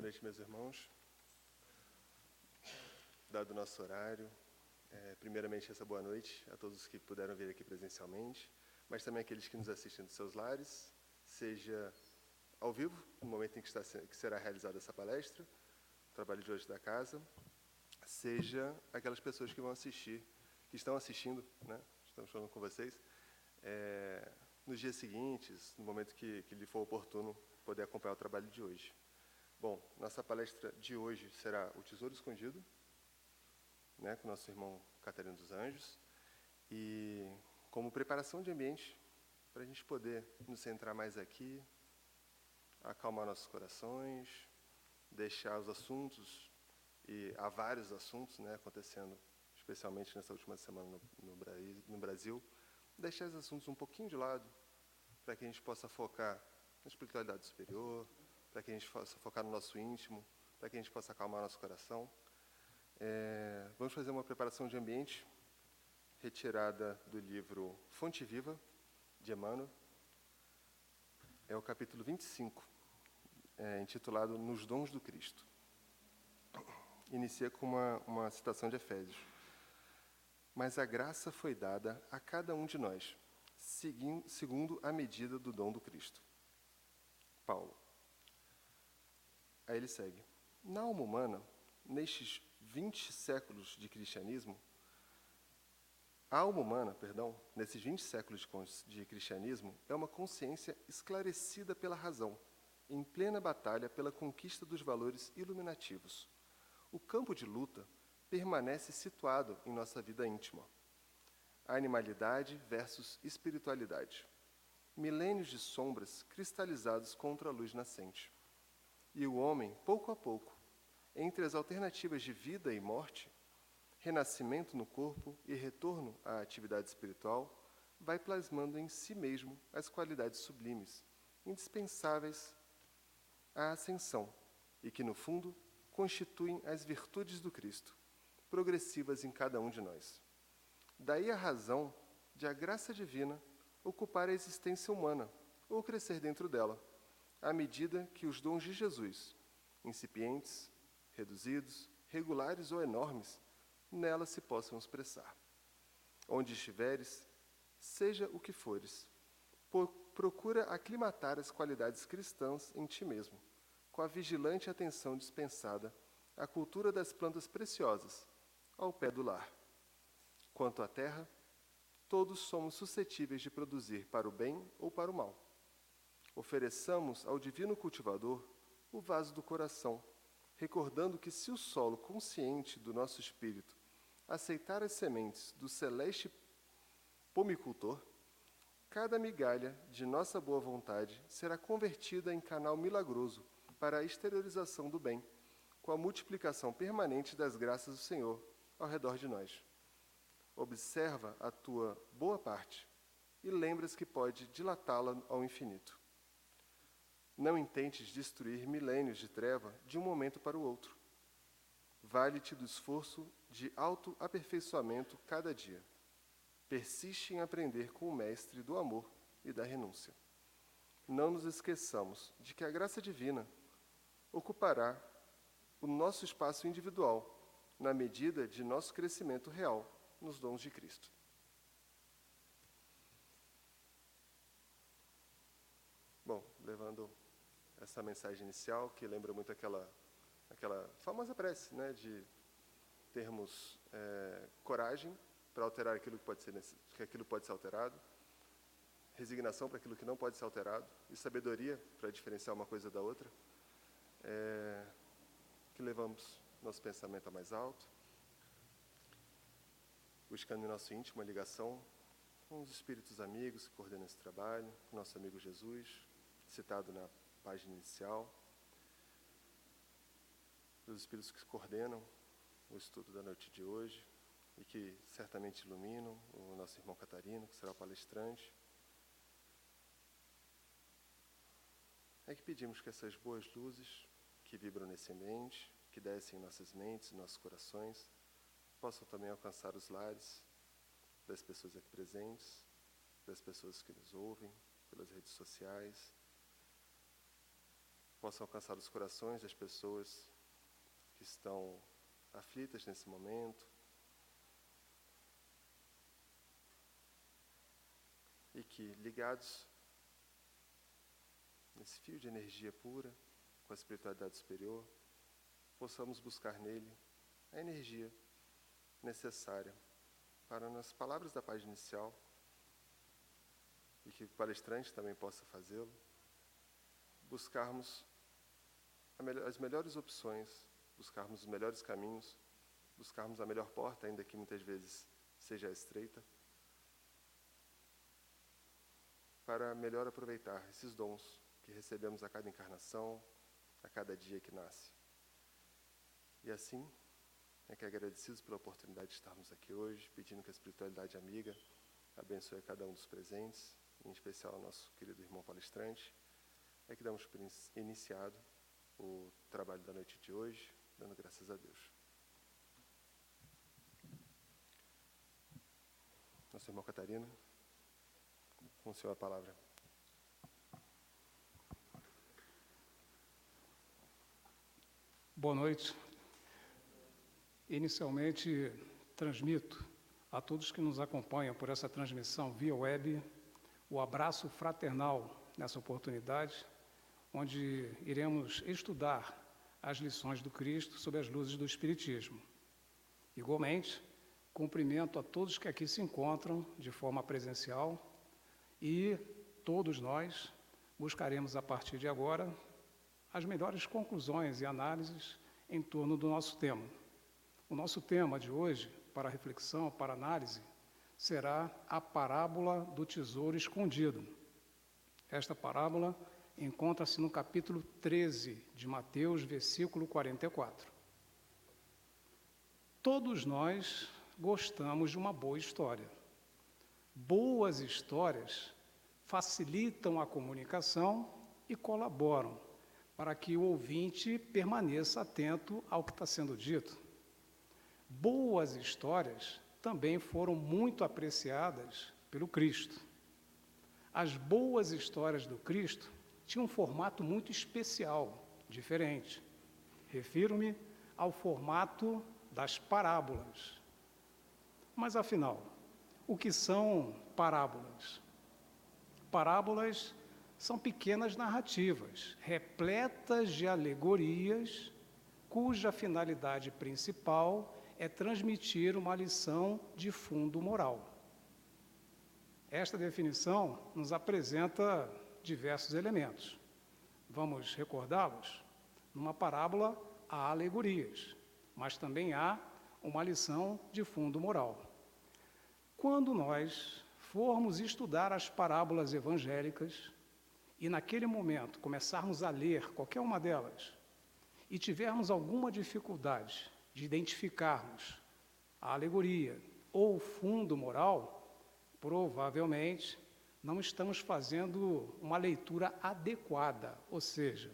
Boa noite, meus irmãos. Dado o nosso horário, é, primeiramente essa boa noite a todos que puderam vir aqui presencialmente, mas também aqueles que nos assistem dos seus lares, seja ao vivo, no momento em que, está, que será realizada essa palestra, o trabalho de hoje da casa, seja aquelas pessoas que vão assistir, que estão assistindo, né? estamos falando com vocês, é, nos dias seguintes, no momento que, que lhe for oportuno poder acompanhar o trabalho de hoje. Bom, nossa palestra de hoje será O Tesouro Escondido, né, com nosso irmão Catarina dos Anjos, e como preparação de ambiente para a gente poder nos centrar mais aqui, acalmar nossos corações, deixar os assuntos, e há vários assuntos né, acontecendo, especialmente nessa última semana no, no, no Brasil, deixar os assuntos um pouquinho de lado, para que a gente possa focar na espiritualidade superior, para que a gente possa focar no nosso íntimo, para que a gente possa acalmar nosso coração. É, vamos fazer uma preparação de ambiente retirada do livro Fonte Viva, de Emmanuel. É o capítulo 25, é, intitulado Nos Dons do Cristo. Inicia com uma, uma citação de Efésios. Mas a graça foi dada a cada um de nós, segundo a medida do dom do Cristo. Paulo. Aí ele segue. Na alma humana, nestes 20 séculos de cristianismo, a alma humana, perdão, nesses 20 séculos de cristianismo, é uma consciência esclarecida pela razão, em plena batalha pela conquista dos valores iluminativos. O campo de luta permanece situado em nossa vida íntima. Animalidade versus espiritualidade. Milênios de sombras cristalizados contra a luz nascente. E o homem, pouco a pouco, entre as alternativas de vida e morte, renascimento no corpo e retorno à atividade espiritual, vai plasmando em si mesmo as qualidades sublimes, indispensáveis à ascensão e que, no fundo, constituem as virtudes do Cristo, progressivas em cada um de nós. Daí a razão de a graça divina ocupar a existência humana ou crescer dentro dela, à medida que os dons de Jesus, incipientes, reduzidos, regulares ou enormes, nela se possam expressar. Onde estiveres, seja o que fores, procura aclimatar as qualidades cristãs em ti mesmo, com a vigilante atenção dispensada à cultura das plantas preciosas, ao pé do lar. Quanto à terra, todos somos suscetíveis de produzir para o bem ou para o mal. Ofereçamos ao divino cultivador o vaso do coração, recordando que se o solo consciente do nosso espírito aceitar as sementes do celeste pomicultor, cada migalha de nossa boa vontade será convertida em canal milagroso para a exteriorização do bem, com a multiplicação permanente das graças do Senhor ao redor de nós. Observa a tua boa parte e lembras que pode dilatá-la ao infinito. Não intentes destruir milênios de treva de um momento para o outro. Vale-te do esforço de autoaperfeiçoamento cada dia. Persiste em aprender com o Mestre do amor e da renúncia. Não nos esqueçamos de que a graça divina ocupará o nosso espaço individual na medida de nosso crescimento real nos dons de Cristo. Bom, levando essa mensagem inicial, que lembra muito aquela, aquela famosa prece, né, de termos é, coragem para alterar aquilo que pode ser que aquilo pode ser alterado, resignação para aquilo que não pode ser alterado e sabedoria para diferenciar uma coisa da outra, é, que levamos nosso pensamento a mais alto, buscando em nosso íntimo a ligação com os espíritos amigos que coordenam esse trabalho, com nosso amigo Jesus, citado na página inicial, os espíritos que coordenam o estudo da noite de hoje e que certamente iluminam o nosso irmão Catarino, que será o palestrante. É que pedimos que essas boas luzes que vibram nesse ambiente, que descem em nossas mentes, nossos corações, possam também alcançar os lares das pessoas aqui presentes, das pessoas que nos ouvem pelas redes sociais, possa alcançar os corações das pessoas que estão aflitas nesse momento. E que, ligados nesse fio de energia pura, com a espiritualidade superior, possamos buscar nele a energia necessária para, nas palavras da página inicial, e que o palestrante também possa fazê-lo, buscarmos as melhores opções, buscarmos os melhores caminhos, buscarmos a melhor porta, ainda que muitas vezes seja estreita, para melhor aproveitar esses dons que recebemos a cada encarnação, a cada dia que nasce. E assim, é que agradecidos pela oportunidade de estarmos aqui hoje, pedindo que a espiritualidade amiga abençoe cada um dos presentes, em especial o nosso querido irmão palestrante, é que damos por iniciado o trabalho da noite de hoje, dando graças a Deus. Nosso irmão Catarina, com o senhor a palavra. Boa noite. Inicialmente, transmito a todos que nos acompanham por essa transmissão via web o abraço fraternal nessa oportunidade, onde iremos estudar as lições do Cristo sob as luzes do Espiritismo. Igualmente, cumprimento a todos que aqui se encontram de forma presencial e todos nós buscaremos a partir de agora as melhores conclusões e análises em torno do nosso tema. O nosso tema de hoje, para reflexão, para análise, será a parábola do tesouro escondido. Esta parábola encontra-se no capítulo 13 de Mateus, versículo 44. Todos nós gostamos de uma boa história. Boas histórias facilitam a comunicação e colaboram para que o ouvinte permaneça atento ao que está sendo dito. Boas histórias também foram muito apreciadas pelo Cristo. As boas histórias do Cristo tinham um formato muito especial, diferente. Refiro-me ao formato das parábolas. Mas afinal, o que são parábolas? Parábolas são pequenas narrativas, repletas de alegorias, cuja finalidade principal é transmitir uma lição de fundo moral. Esta definição nos apresenta diversos elementos. Vamos recordá-los? Numa parábola há alegorias, mas também há uma lição de fundo moral. Quando nós formos estudar as parábolas evangélicas, e naquele momento começarmos a ler qualquer uma delas e tivermos alguma dificuldade de identificarmos a alegoria ou o fundo moral, provavelmente não estamos fazendo uma leitura adequada, ou seja,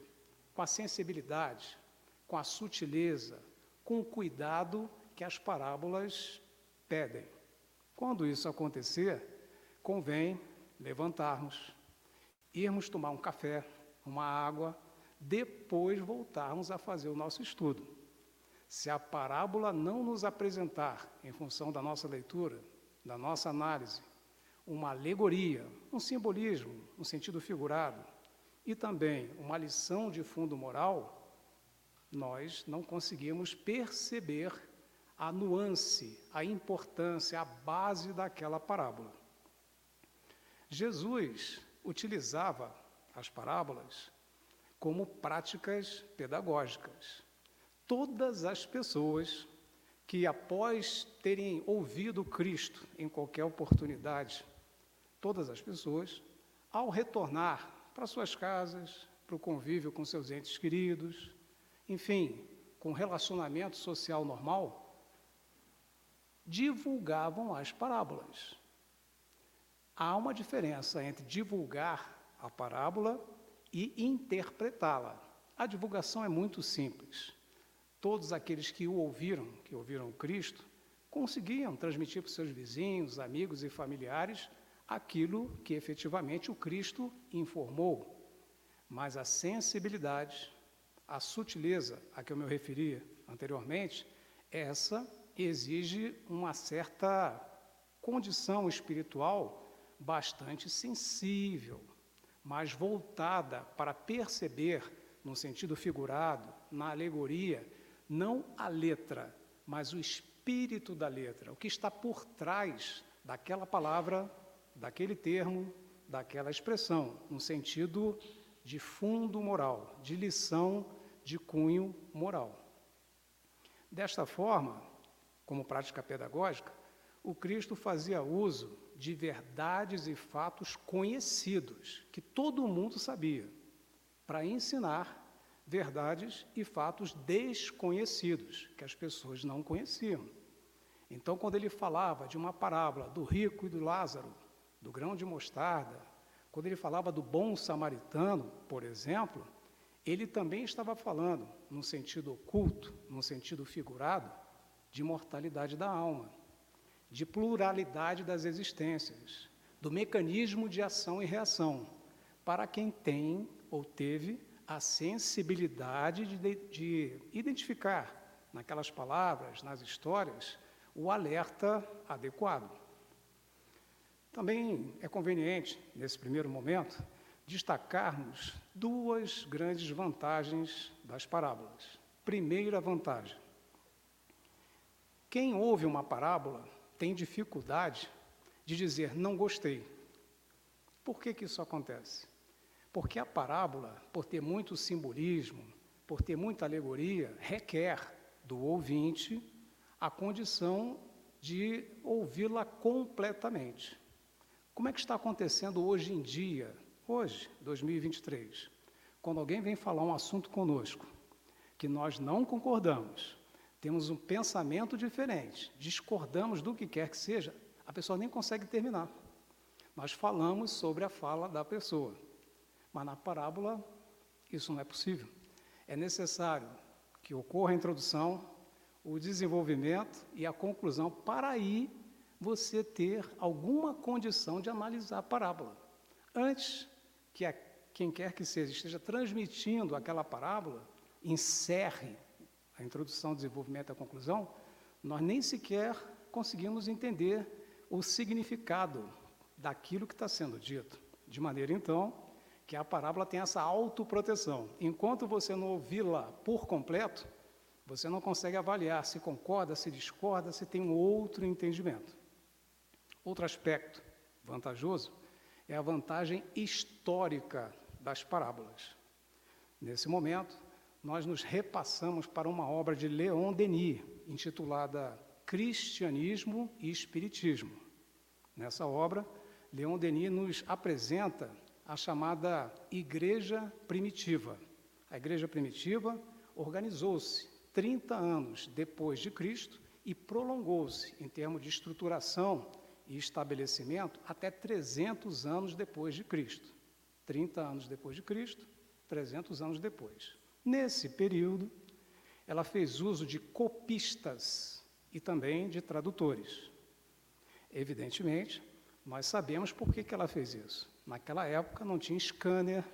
com a sensibilidade, com a sutileza, com o cuidado que as parábolas pedem. Quando isso acontecer, convém levantarmos, irmos tomar um café, uma água, depois voltarmos a fazer o nosso estudo. Se a parábola não nos apresentar, em função da nossa leitura, da nossa análise, uma alegoria, um simbolismo, um sentido figurado, e também uma lição de fundo moral, nós não conseguimos perceber a nuance, a importância, a base daquela parábola. Jesus utilizava as parábolas como práticas pedagógicas. Todas as pessoas que, após terem ouvido Cristo em qualquer oportunidade, todas as pessoas, ao retornar para suas casas, para o convívio com seus entes queridos, enfim, com relacionamento social normal, divulgavam as parábolas. Há uma diferença entre divulgar a parábola e interpretá-la. A divulgação é muito simples. Todos aqueles que o ouviram, que ouviram Cristo, conseguiam transmitir para seus vizinhos, amigos e familiares aquilo que efetivamente o Cristo informou. Mas a sensibilidade, a sutileza a que eu me referi anteriormente, essa exige uma certa condição espiritual bastante sensível, mas voltada para perceber, no sentido figurado, na alegoria, não a letra, mas o espírito da letra, o que está por trás daquela palavra, daquele termo, daquela expressão, no sentido de fundo moral, de lição de cunho moral. Desta forma, como prática pedagógica, o Cristo fazia uso de verdades e fatos conhecidos, que todo mundo sabia, para ensinar verdades e fatos desconhecidos, que as pessoas não conheciam. Então, quando ele falava de uma parábola do rico e do Lázaro, do grão de mostarda, quando ele falava do bom samaritano, por exemplo, ele também estava falando, num sentido oculto, num sentido figurado, de mortalidade da alma, de pluralidade das existências, do mecanismo de ação e reação, para quem tem ou teve a sensibilidade de, de identificar naquelas palavras, nas histórias, o alerta adequado. Também é conveniente, nesse primeiro momento, destacarmos duas grandes vantagens das parábolas. Primeira vantagem: quem ouve uma parábola tem dificuldade de dizer não gostei. Por que, que isso acontece? Porque a parábola, por ter muito simbolismo, por ter muita alegoria, requer do ouvinte a condição de ouvi-la completamente. Como é que está acontecendo hoje em dia, hoje, 2023, quando alguém vem falar um assunto conosco que nós não concordamos, temos um pensamento diferente, discordamos do que quer que seja, a pessoa nem consegue terminar. Nós falamos sobre a fala da pessoa. Mas na parábola, isso não é possível. É necessário que ocorra a introdução, o desenvolvimento e a conclusão, para aí você ter alguma condição de analisar a parábola. Antes que a, quem quer que seja esteja transmitindo aquela parábola, encerre a introdução, desenvolvimento e a conclusão, nós nem sequer conseguimos entender o significado daquilo que está sendo dito. De maneira, então, que a parábola tem essa autoproteção. Enquanto você não ouvi-la por completo, você não consegue avaliar se concorda, se discorda, se tem um outro entendimento. Outro aspecto vantajoso é a vantagem histórica das parábolas. Nesse momento, nós nos repassamos para uma obra de Leon Denis, intitulada Cristianismo e Espiritismo. Nessa obra, Leon Denis nos apresenta a chamada Igreja Primitiva. A Igreja Primitiva organizou-se 30 anos depois de Cristo e prolongou-se em termos de estruturação e estabelecimento até 300 anos depois de Cristo. 30 anos depois de Cristo, 300 anos depois. Nesse período, ela fez uso de copistas e também de tradutores. Evidentemente, nós sabemos por que, que ela fez isso. Naquela época não tinha scanner,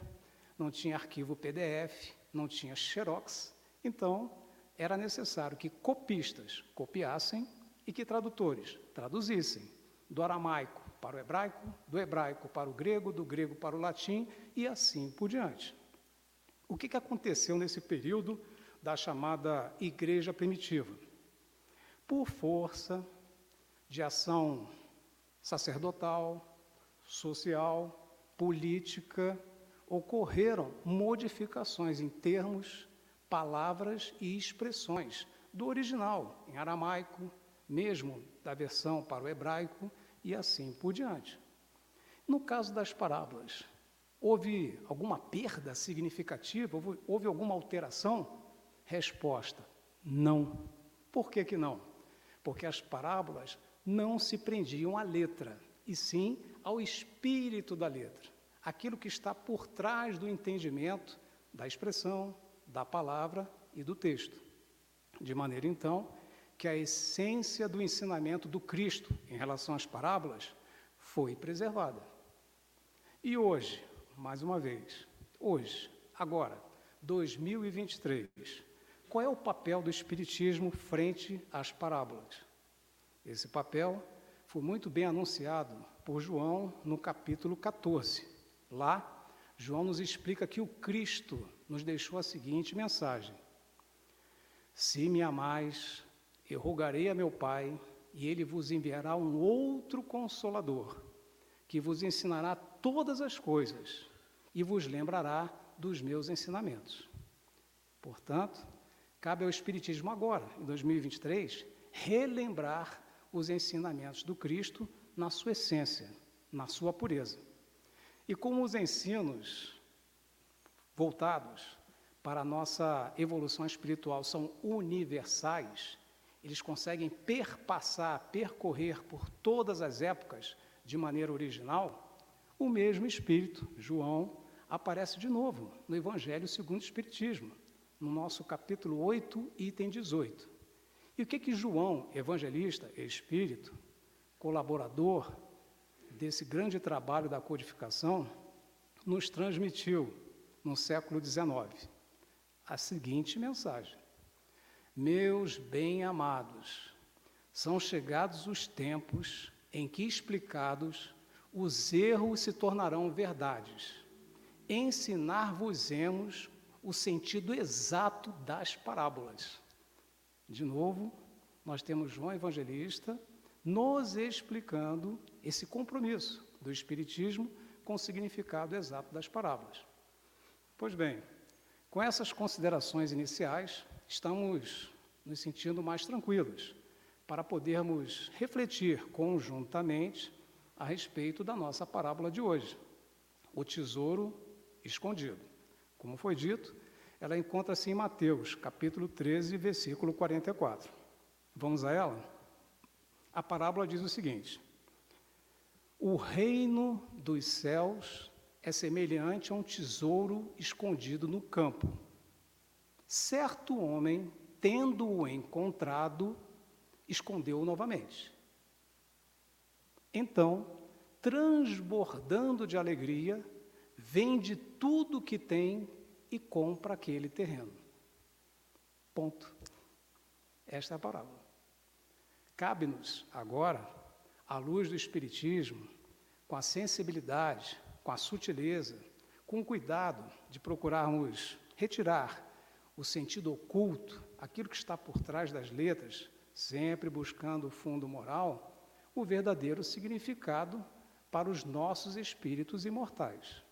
não tinha arquivo PDF, não tinha xerox, então era necessário que copistas copiassem e que tradutores traduzissem do aramaico para o hebraico, do hebraico para o grego, do grego para o latim e assim por diante. O que, que aconteceu nesse período da chamada Igreja Primitiva? Por força de ação sacerdotal, social, política, ocorreram modificações em termos, palavras e expressões do original, em aramaico, mesmo da versão para o hebraico e assim por diante. No caso das parábolas, houve alguma perda significativa? Houve, houve alguma alteração? Resposta: não. Por que, que não? Porque as parábolas não se prendiam à letra, e sim ao espírito da letra aquilo que está por trás do entendimento da expressão, da palavra e do texto. De maneira, então, que a essência do ensinamento do Cristo em relação às parábolas foi preservada. E hoje, mais uma vez, hoje, agora, 2023. Qual é o papel do Espiritismo frente às parábolas? Esse papel foi muito bem anunciado por João no capítulo 14. Lá, João nos explica que o Cristo nos deixou a seguinte mensagem: Se me amais, eu rogarei a meu Pai, e ele vos enviará um outro consolador, que vos ensinará todas as coisas e vos lembrará dos meus ensinamentos. Portanto, cabe ao Espiritismo agora, em 2023, relembrar os ensinamentos do Cristo na sua essência, na sua pureza. E como os ensinos voltados para a nossa evolução espiritual são universais, eles conseguem perpassar, percorrer por todas as épocas de maneira original, o mesmo Espírito, João, aparece de novo no Evangelho segundo o Espiritismo, no nosso capítulo 8, item 18. E o que que João, evangelista, espírito, colaborador desse grande trabalho da codificação, nos transmitiu no século XIX? A seguinte mensagem: Meus bem-amados, são chegados os tempos em que explicados os erros se tornarão verdades. Ensinar-vos-emos o sentido exato das parábolas. De novo, nós temos João Evangelista nos explicando esse compromisso do Espiritismo com o significado exato das parábolas. Pois bem, com essas considerações iniciais, estamos nos sentindo mais tranquilos para podermos refletir conjuntamente a respeito da nossa parábola de hoje, o tesouro escondido. Como foi dito, ela encontra-se em Mateus, capítulo 13, versículo 44. Vamos a ela? A parábola diz o seguinte: O reino dos céus é semelhante a um tesouro escondido no campo. Certo homem, tendo-o encontrado, escondeu-o novamente. Então, transbordando de alegria, vende tudo que tem e compra aquele terreno. Ponto. Esta é a parábola. Cabe-nos agora, à luz do Espiritismo, com a sensibilidade, com a sutileza, com o cuidado de procurarmos retirar o sentido oculto, aquilo que está por trás das letras, sempre buscando o fundo moral, o verdadeiro significado para os nossos espíritos imortais.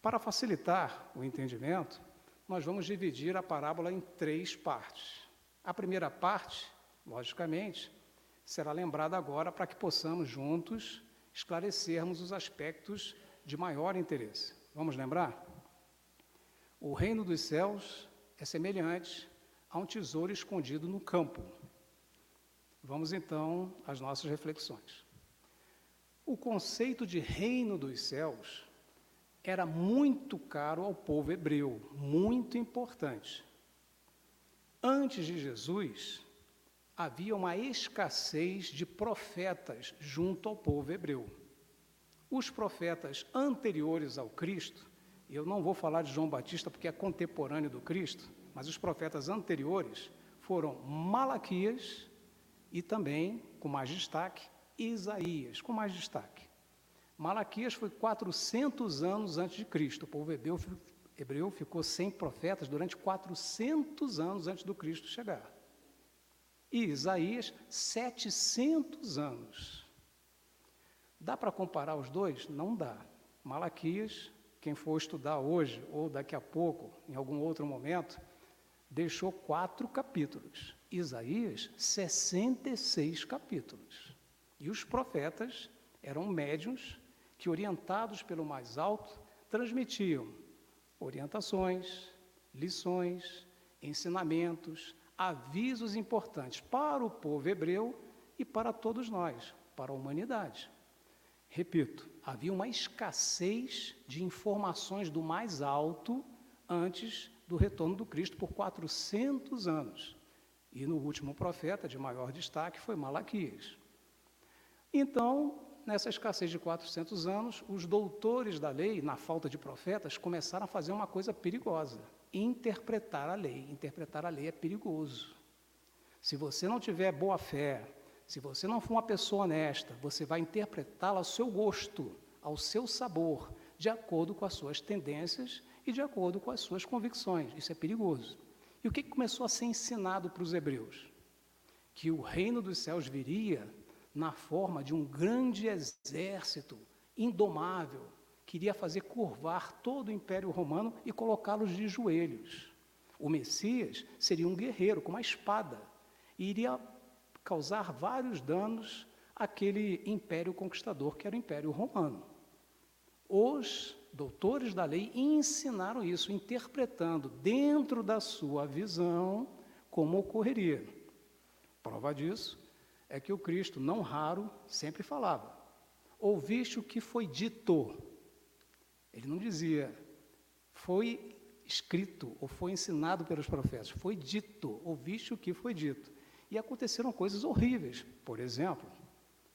Para facilitar o entendimento, nós vamos dividir a parábola em três partes. A primeira parte, logicamente, será lembrada agora para que possamos juntos esclarecermos os aspectos de maior interesse. Vamos lembrar? O reino dos céus é semelhante a um tesouro escondido no campo. Vamos então às nossas reflexões. O conceito de reino dos céus era muito caro ao povo hebreu, muito importante. Antes de Jesus, havia uma escassez de profetas junto ao povo hebreu. Os profetas anteriores ao Cristo, eu não vou falar de João Batista porque é contemporâneo do Cristo, mas os profetas anteriores foram Malaquias, e também, com mais destaque, Isaías, com mais destaque. Malaquias foi 400 anos antes de Cristo. O povo hebreu, hebreu ficou sem profetas durante 400 anos antes do Cristo chegar. E Isaías, 700 anos. Dá para comparar os dois? Não dá. Malaquias, quem for estudar hoje ou daqui a pouco, em algum outro momento, deixou quatro capítulos. Isaías, 66 capítulos. E os profetas eram médiuns que, orientados pelo mais alto, transmitiam orientações, lições, ensinamentos, avisos importantes para o povo hebreu e para todos nós, para a humanidade. Repito, havia uma escassez de informações do mais alto antes do retorno do Cristo por 400 anos. E no último profeta de maior destaque foi Malaquias. Então, nessa escassez de 400 anos, os doutores da lei, na falta de profetas, começaram a fazer uma coisa perigosa: interpretar a lei. Interpretar a lei é perigoso. Se você não tiver boa fé, se você não for uma pessoa honesta, você vai interpretá-la ao seu gosto, ao seu sabor, de acordo com as suas tendências e de acordo com as suas convicções. Isso é perigoso. E o que começou a ser ensinado para os hebreus? Que o reino dos céus viria na forma de um grande exército indomável, que iria fazer curvar todo o Império Romano e colocá-los de joelhos. O Messias seria um guerreiro com uma espada e iria causar vários danos àquele império conquistador que era o Império Romano. Os doutores da lei ensinaram isso, interpretando dentro da sua visão como ocorreria. Prova disso é que o Cristo, não raro, sempre falava: Ouviste o que foi dito. Ele não dizia, foi escrito ou foi ensinado pelos profetas, foi dito, ouviste o que foi dito. E aconteceram coisas horríveis. Por exemplo,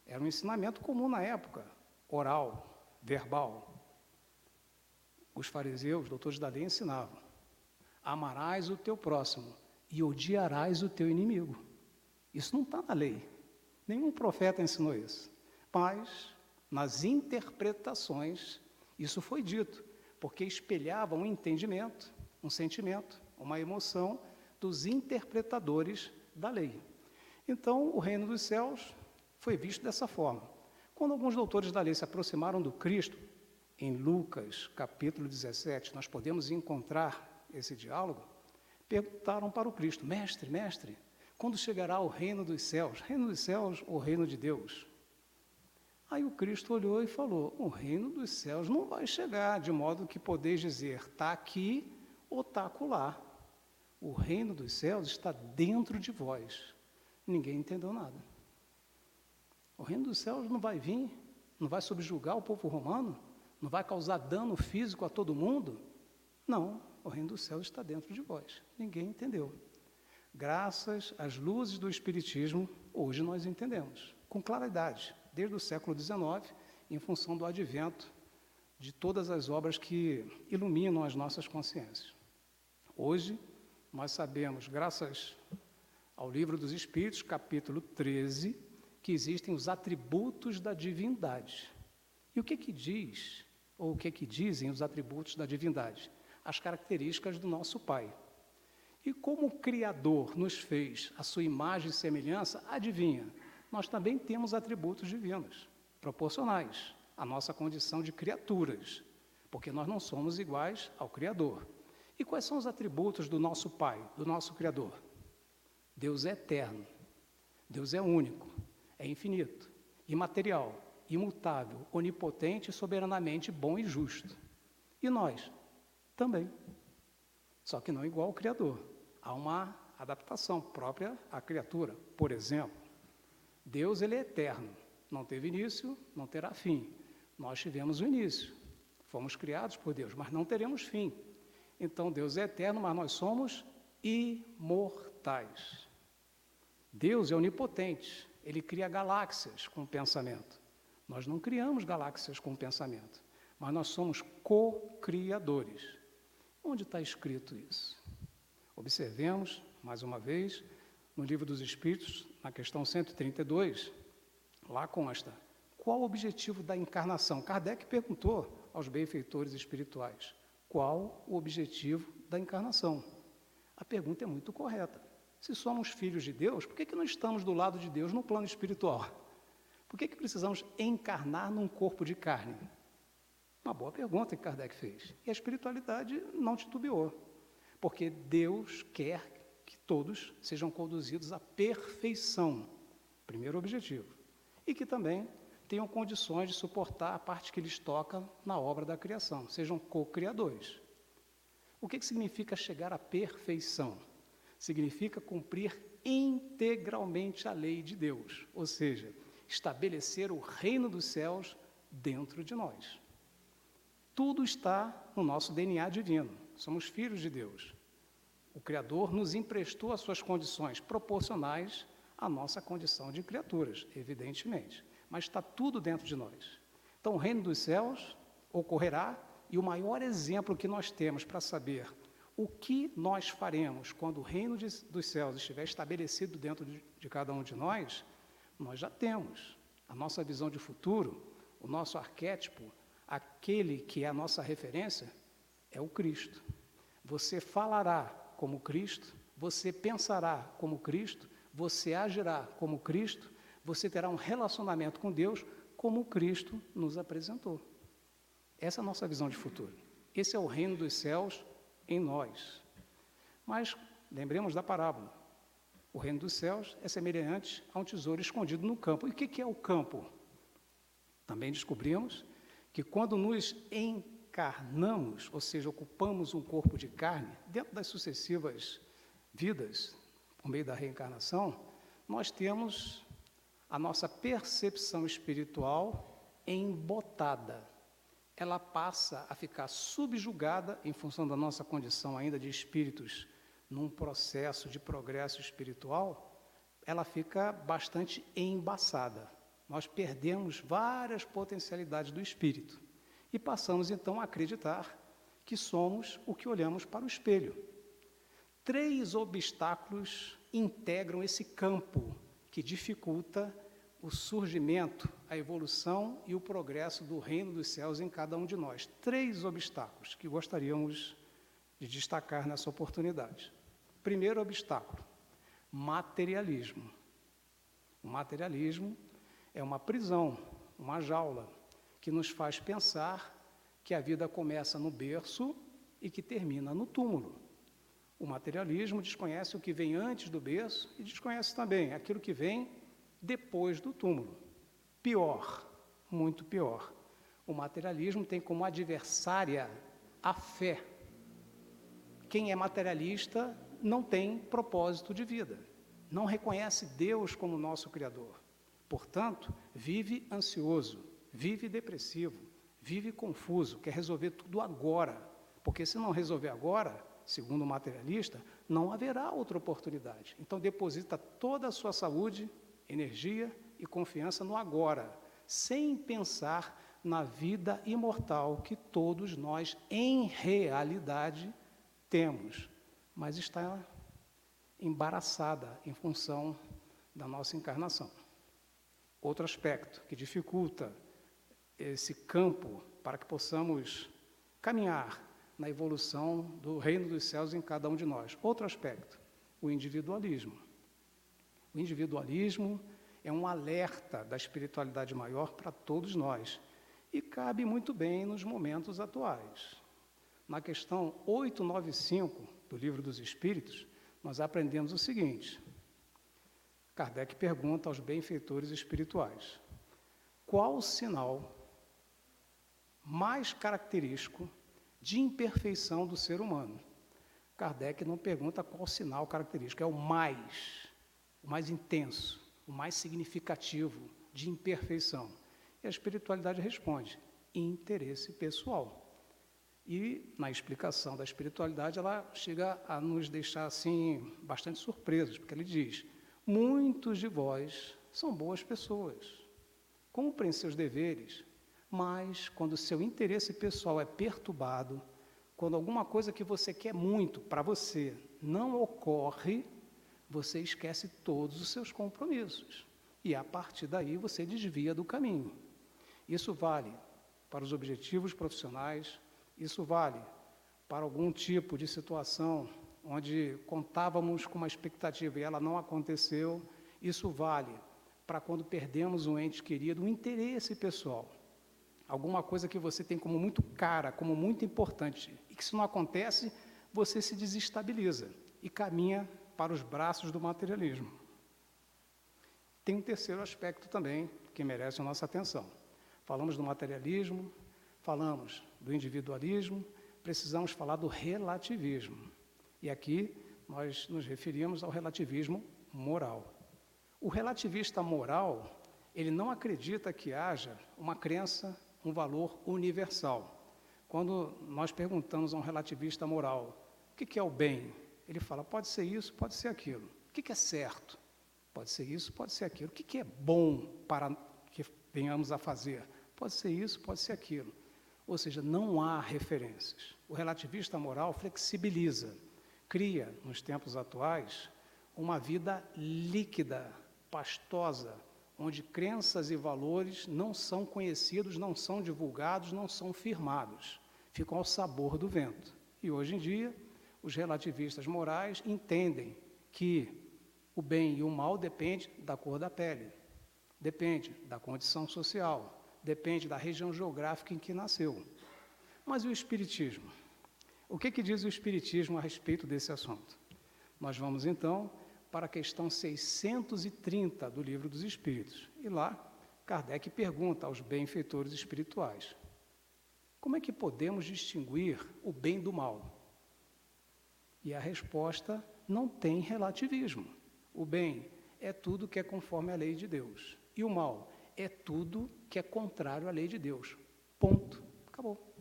era um ensinamento comum na época, oral, verbal os fariseus, doutores da lei, ensinavam: amarás o teu próximo e odiarás o teu inimigo. Isso não está na lei. Nenhum profeta ensinou isso. Mas, nas interpretações, isso foi dito, porque espelhava um entendimento, um sentimento, uma emoção dos interpretadores da lei. Então, o reino dos céus foi visto dessa forma. Quando alguns doutores da lei se aproximaram do Cristo, em Lucas, capítulo 17, nós podemos encontrar esse diálogo, perguntaram para o Cristo: Mestre, mestre, quando chegará o reino dos céus? Reino dos céus ou reino de Deus? Aí o Cristo olhou e falou: O reino dos céus não vai chegar, de modo que podeis dizer, está aqui ou está acolá. O reino dos céus está dentro de vós. Ninguém entendeu nada. O reino dos céus não vai vir, não vai subjugar o povo romano, não vai causar dano físico a todo mundo? Não, o reino dos céus está dentro de vós. Ninguém entendeu. Graças às luzes do Espiritismo, hoje nós entendemos, com claridade, desde o século XIX, em função do advento de todas as obras que iluminam as nossas consciências. Hoje, nós sabemos, graças ao Livro dos Espíritos, capítulo 13, que existem os atributos da divindade. E o que que diz ou o que, que dizem os atributos da divindade? As características do nosso Pai. E como o Criador nos fez a sua imagem e semelhança, adivinha, nós também temos atributos divinos, proporcionais à nossa condição de criaturas, porque nós não somos iguais ao Criador. E quais são os atributos do nosso Pai, do nosso Criador? Deus é eterno, Deus é único, é infinito, imaterial, imutável, onipotente, soberanamente bom e justo. E nós também. Só que não igual ao Criador. Há uma adaptação própria à criatura. Por exemplo, Deus ele é eterno, não teve início, não terá fim. Nós tivemos o início. Fomos criados por Deus, mas não teremos fim. Então Deus é eterno, mas nós somos imortais. Deus é onipotente, ele cria galáxias com pensamento. Nós não criamos galáxias com pensamento, mas nós somos co-criadores. Onde está escrito isso? Observemos, mais uma vez, no Livro dos Espíritos, na questão 132, lá consta: qual o objetivo da encarnação? Kardec perguntou aos benfeitores espirituais: qual o objetivo da encarnação? A pergunta é muito correta. Se somos filhos de Deus, por que, que não estamos do lado de Deus no plano espiritual? Por que, que precisamos encarnar num corpo de carne? Uma boa pergunta que Kardec fez. E a espiritualidade não titubeou. Porque Deus quer que todos sejam conduzidos à perfeição. Primeiro objetivo. E que também tenham condições de suportar a parte que lhes toca na obra da criação, sejam co-criadores. O que, que significa chegar à perfeição? Significa cumprir integralmente a lei de Deus, ou seja, estabelecer o reino dos céus dentro de nós. Tudo está no nosso DNA divino. Somos filhos de Deus. O Criador nos emprestou as suas condições proporcionais à nossa condição de criaturas, evidentemente. Mas está tudo dentro de nós. Então, o reino dos céus ocorrerá e o maior exemplo que nós temos para saber o que nós faremos quando o reino de, dos céus estiver estabelecido dentro de, de cada um de nós, nós já temos. A nossa visão de futuro, o nosso arquétipo, aquele que é a nossa referência, é o Cristo. Você falará como Cristo, você pensará como Cristo, você agirá como Cristo, você terá um relacionamento com Deus como Cristo nos apresentou. Essa é a nossa visão de futuro. Esse é o reino dos céus em nós. Mas lembremos da parábola. O reino dos céus é semelhante a um tesouro escondido no campo. E o que é o campo? Também descobrimos que quando nos encarnamos, ou seja, ocupamos um corpo de carne, dentro das sucessivas vidas, por meio da reencarnação, nós temos a nossa percepção espiritual embotada ela passa a ficar subjugada, em função da nossa condição ainda de espíritos, num processo de progresso espiritual, ela fica bastante embaçada. Nós perdemos várias potencialidades do espírito e passamos então a acreditar que somos o que olhamos para o espelho. Três obstáculos integram esse campo que dificulta o surgimento, a evolução e o progresso do reino dos céus em cada um de nós. Três obstáculos que gostaríamos de destacar nessa oportunidade. Primeiro obstáculo: materialismo. O materialismo é uma prisão, uma jaula, que nos faz pensar que a vida começa no berço e que termina no túmulo. O materialismo desconhece o que vem antes do berço e desconhece também aquilo que vem depois do túmulo. Pior, muito pior. O materialismo tem como adversária a fé. Quem é materialista não tem propósito de vida, não reconhece Deus como nosso Criador. Portanto, vive ansioso, vive depressivo, vive confuso, quer resolver tudo agora. Porque se não resolver agora, segundo o materialista, não haverá outra oportunidade. Então, deposita toda a sua saúde energia e confiança no agora, sem pensar na vida imortal que todos nós, em realidade, temos, mas está embaraçada em função da nossa encarnação. Outro aspecto que dificulta esse campo para que possamos caminhar na evolução do reino dos céus em cada um de nós. Outro aspecto, o individualismo. O individualismo é um alerta da espiritualidade maior para todos nós e cabe muito bem nos momentos atuais. Na questão 895 do Livro dos Espíritos, nós aprendemos o seguinte: Kardec pergunta aos benfeitores espirituais: qual o sinal mais característico de imperfeição do ser humano? Kardec não pergunta qual sinal característico, é o mais o mais intenso, o mais significativo de imperfeição? E a espiritualidade responde: interesse pessoal. E na explicação da espiritualidade, ela chega a nos deixar assim bastante surpresos, porque ele diz: muitos de vós são boas pessoas, cumprem seus deveres, mas quando seu interesse pessoal é perturbado, quando alguma coisa que você quer muito para você não ocorre, você esquece todos os seus compromissos. E a partir daí você desvia do caminho. Isso vale para os objetivos profissionais, isso vale para algum tipo de situação onde contávamos com uma expectativa e ela não aconteceu, isso vale para quando perdemos um ente querido, um interesse pessoal. Alguma coisa que você tem como muito cara, como muito importante, e que se não acontece, você se desestabiliza e caminha para os braços do materialismo. Tem um terceiro aspecto também que merece a nossa atenção. Falamos do materialismo, falamos do individualismo, precisamos falar do relativismo. E aqui nós nos referimos ao relativismo moral. O relativista moral, ele não acredita que haja uma crença, um valor universal. Quando nós perguntamos a um relativista moral, o que é o bem? Ele fala: pode ser isso, pode ser aquilo. O que, é certo? Pode ser isso, pode ser aquilo. O que, é bom para que venhamos a fazer. Pode ser isso, pode ser aquilo. Ou seja, não há referências. O relativista moral flexibiliza, cria, nos tempos atuais, uma vida líquida, pastosa, onde crenças e valores não são conhecidos, não são divulgados, não são firmados, ficam ao sabor do vento. E hoje em dia, os relativistas morais entendem que o bem e o mal dependem da cor da pele, depende da condição social, depende da região geográfica em que nasceu. Mas e o Espiritismo? O que, que diz o Espiritismo a respeito desse assunto? Nós vamos então para a questão 630 do Livro dos Espíritos. E lá, Kardec pergunta aos benfeitores espirituais: como é que podemos distinguir o bem do mal? E a resposta não tem relativismo. O bem é tudo que é conforme a lei de Deus. E o mal é tudo que é contrário à lei de Deus. Ponto. Acabou.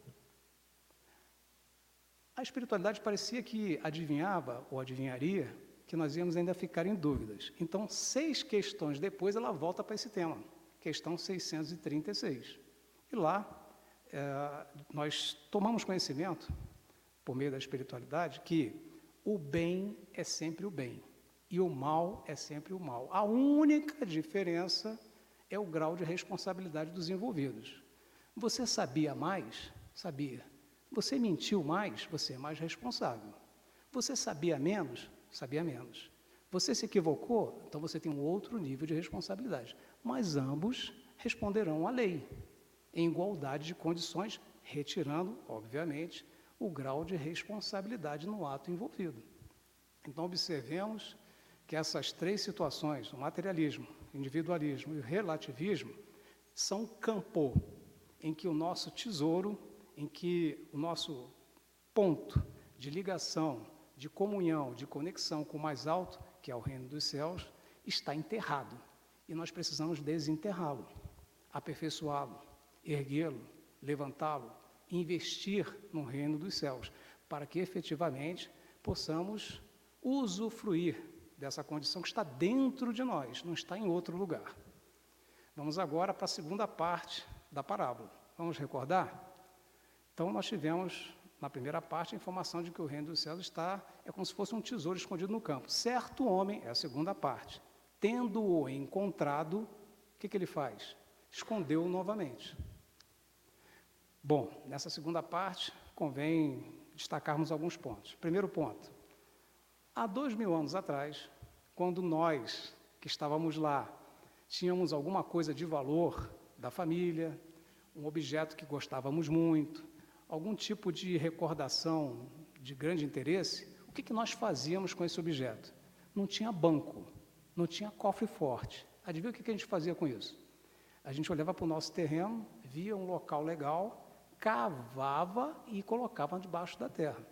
A espiritualidade parecia que adivinhava ou adivinharia que nós íamos ainda ficar em dúvidas. Então, seis questões depois, ela volta para esse tema, questão 636. E lá, é, nós tomamos conhecimento, por meio da espiritualidade, que o bem é sempre o bem e o mal é sempre o mal. A única diferença é o grau de responsabilidade dos envolvidos. Você sabia mais? Sabia. Você mentiu mais? Você é mais responsável. Você sabia menos? Sabia menos. Você se equivocou? Então você tem um outro nível de responsabilidade. Mas ambos responderão à lei, em igualdade de condições, retirando, obviamente, o grau de responsabilidade no ato envolvido. Então, observemos que essas três situações, o materialismo, individualismo e o relativismo, são campo em que o nosso tesouro, em que o nosso ponto de ligação, de comunhão, de conexão com o mais alto, que é o reino dos céus, está enterrado. E nós precisamos desenterrá-lo, aperfeiçoá-lo, erguê-lo, levantá-lo, investir no reino dos céus, para que efetivamente possamos usufruir dessa condição que está dentro de nós, não está em outro lugar. Vamos agora para a segunda parte da parábola. Vamos recordar? Então, nós tivemos, na primeira parte, a informação de que o reino dos céus está, é como se fosse um tesouro escondido no campo. Certo homem, é a segunda parte, tendo-o encontrado, o que, que ele faz? Escondeu-o novamente. Bom, nessa segunda parte, convém destacarmos alguns pontos. Primeiro ponto: Há dois mil anos atrás, quando nós que estávamos lá tínhamos alguma coisa de valor da família, um objeto que gostávamos muito, algum tipo de recordação de grande interesse, o que, que nós fazíamos com esse objeto? Não tinha banco, não tinha cofre forte. Adivinha o que, que a gente fazia com isso? A gente olhava para o nosso terreno, via um local legal, cavava e colocava debaixo da terra.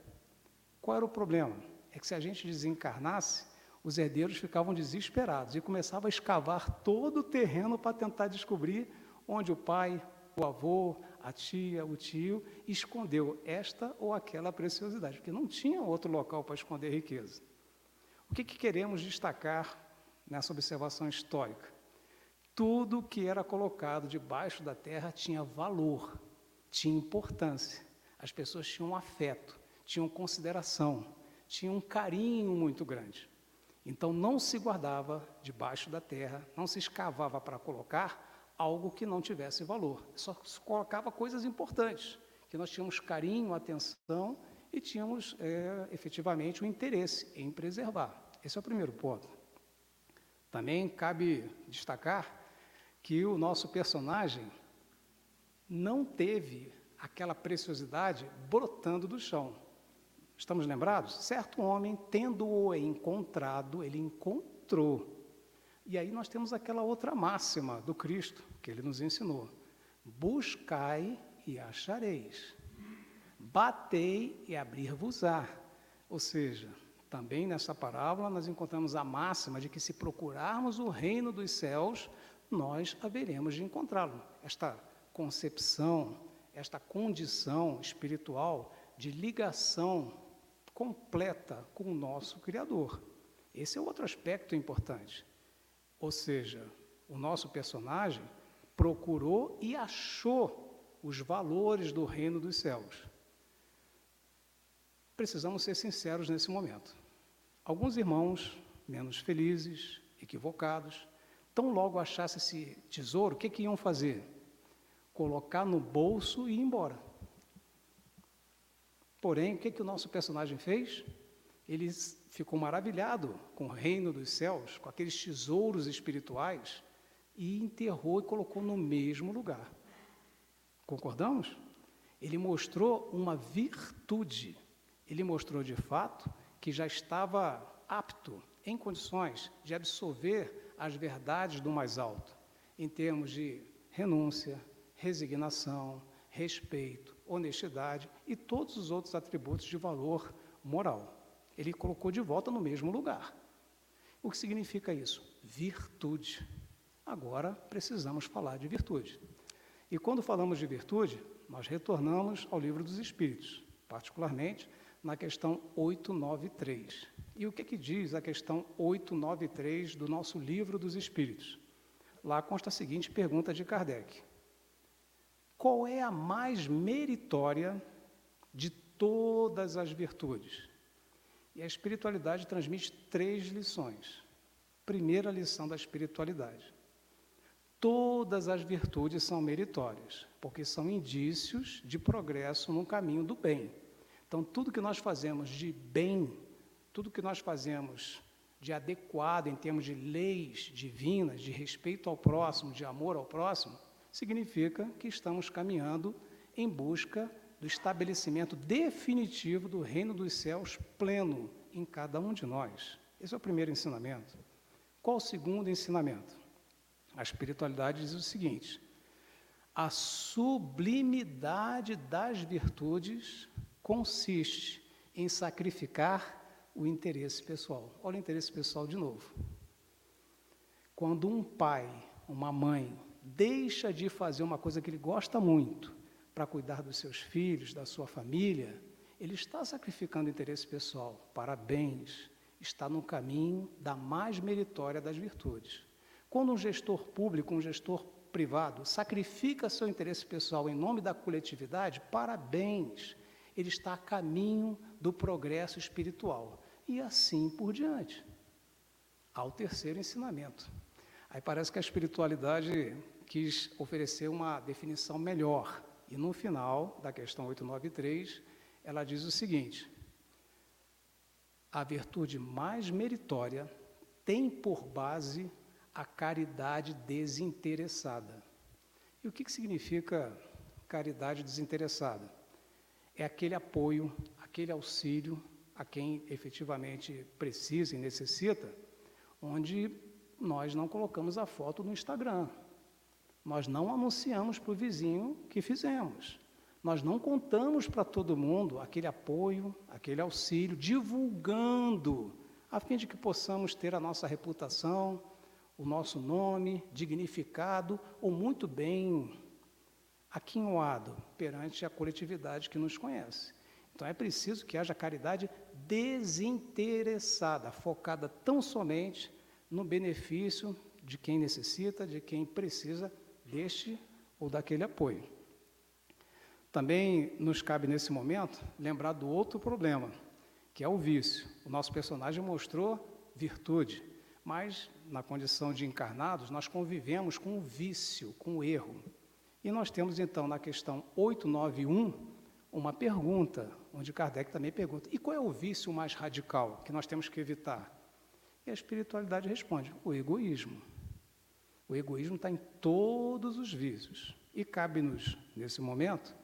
Qual era o problema? é que se a gente desencarnasse, os herdeiros ficavam desesperados e começavam a escavar todo o terreno para tentar descobrir onde o pai, o avô, a tia, o tio escondeu esta ou aquela preciosidade, porque não tinha outro local para esconder riqueza. O que, que queremos destacar nessa observação histórica? Tudo que era colocado debaixo da terra tinha valor, tinha importância. As pessoas tinham afeto, tinham consideração tinha um carinho muito grande. Então não se guardava debaixo da terra, não se escavava para colocar algo que não tivesse valor. Só colocava coisas importantes, que nós tínhamos carinho, atenção e tínhamos é, efetivamente o um interesse em preservar. Esse é o primeiro ponto. Também cabe destacar que o nosso personagem não teve aquela preciosidade brotando do chão. Estamos lembrados? Certo homem, tendo-o encontrado, ele encontrou. E aí nós temos aquela outra máxima do Cristo que ele nos ensinou: buscai e achareis, batei e abrir-vos-á. Ou seja, também nessa parábola nós encontramos a máxima de que se procurarmos o reino dos céus, nós haveremos de encontrá-lo. Esta concepção, esta condição espiritual de ligação completa com o nosso Criador. Esse é outro aspecto importante. Ou seja, o nosso personagem procurou e achou os valores do reino dos céus. Precisamos ser sinceros nesse momento. Alguns irmãos menos felizes, equivocados, tão logo achasse esse tesouro, o que, que iam fazer? Colocar no bolso e ir embora. Porém, o que, que o nosso personagem fez? Ele ficou maravilhado com o reino dos céus, com aqueles tesouros espirituais, e enterrou e colocou no mesmo lugar. Concordamos? Ele mostrou uma virtude. Ele mostrou de fato que já estava apto, em condições de absorver as verdades do mais alto, em termos de renúncia, resignação, respeito, honestidade e todos os outros atributos de valor moral. Ele colocou de volta no mesmo lugar. O que significa isso? Virtude. Agora precisamos falar de virtude. E quando falamos de virtude, nós retornamos ao livro dos Espíritos, particularmente na questão 893. E o que, que diz a questão 893 do nosso livro dos Espíritos? Lá consta a seguinte pergunta de Kardec: Qual é a mais meritória de todas as virtudes? E a espiritualidade transmite três lições. Primeira lição da espiritualidade: todas as virtudes são meritórias, porque são indícios de progresso no caminho do bem. Então, tudo que nós fazemos de bem, tudo que nós fazemos de adequado em termos de leis divinas, de respeito ao próximo, de amor ao próximo, significa que estamos caminhando em busca do estabelecimento definitivo do reino dos céus pleno em cada um de nós. Esse é o primeiro ensinamento. Qual o segundo ensinamento? A espiritualidade diz o seguinte: a sublimidade das virtudes consiste em sacrificar o interesse pessoal. Olha o interesse pessoal de novo. Quando um pai, uma mãe, deixa de fazer uma coisa que ele gosta muito para cuidar dos seus filhos, da sua família, ele está sacrificando interesse pessoal. Parabéns, está no caminho da mais meritória das virtudes. Quando um gestor público, um gestor privado, sacrifica seu interesse pessoal em nome da coletividade, parabéns, ele está a caminho do progresso espiritual. E assim por diante. Ao terceiro ensinamento. Aí parece que a espiritualidade quis oferecer uma definição melhor. E no final da questão 893, ela diz o seguinte: a virtude mais meritória tem por base a caridade desinteressada. E o que, que significa caridade desinteressada? é aquele apoio, aquele auxílio a quem efetivamente precisa e necessita, onde nós não colocamos a foto no Instagram. Nós não anunciamos para o vizinho que fizemos. Nós não contamos para todo mundo aquele apoio, aquele auxílio, divulgando, a fim de que possamos ter a nossa reputação, o nosso nome dignificado ou muito bem aquinhoado perante a coletividade que nos conhece. Então é preciso que haja caridade desinteressada, focada tão somente no benefício de quem necessita, de quem precisa deste ou daquele apoio. Também nos cabe nesse momento lembrar do outro problema, que é o vício. O nosso personagem mostrou virtude, mas na condição de encarnados nós convivemos com o vício, com o erro. E nós temos então na questão 891 uma pergunta, onde Kardec também pergunta: e qual é o vício mais radical que nós temos que evitar? E a espiritualidade responde: o egoísmo. O egoísmo está em todos os vícios. E cabe-nos, nesse momento,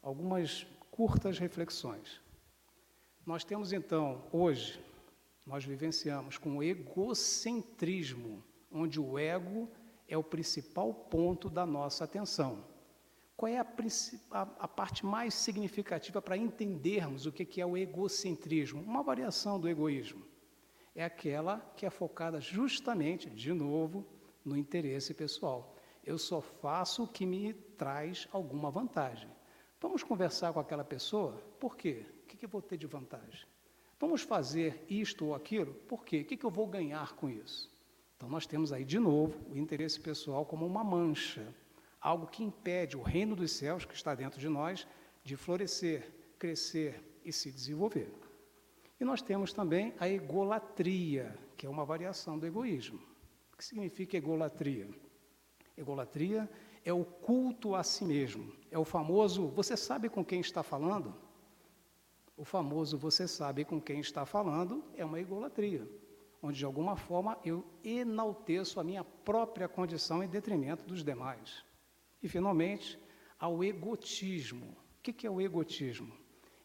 algumas curtas reflexões. Nós temos então, hoje, nós vivenciamos com o egocentrismo, onde o ego é o principal ponto da nossa atenção. Qual é a, a, a parte mais significativa para entendermos o que é o egocentrismo? Uma variação do egoísmo. É aquela que é focada justamente, de novo, no interesse pessoal. Eu só faço o que me traz alguma vantagem. Vamos conversar com aquela pessoa? Por quê? O que eu vou ter de vantagem? Vamos fazer isto ou aquilo? Por quê? O que eu vou ganhar com isso? Então, nós temos aí, de novo, o interesse pessoal como uma mancha, algo que impede o reino dos céus que está dentro de nós de florescer, crescer e se desenvolver. E nós temos também a egolatria, que é uma variação do egoísmo. O que significa egolatria? Egolatria é o culto a si mesmo. É o famoso você sabe com quem está falando? O famoso você sabe com quem está falando é uma egolatria, onde de alguma forma eu enalteço a minha própria condição em detrimento dos demais. E finalmente, ao egotismo. O que é o egotismo?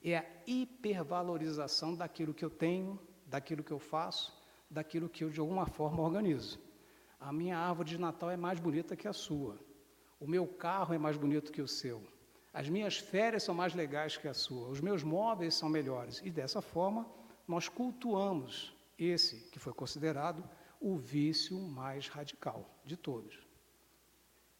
É a hipervalorização daquilo que eu tenho, daquilo que eu faço, daquilo que eu de alguma forma organizo. A minha árvore de Natal é mais bonita que a sua. O meu carro é mais bonito que o seu. As minhas férias são mais legais que a sua. Os meus móveis são melhores. E dessa forma, nós cultuamos esse que foi considerado o vício mais radical de todos.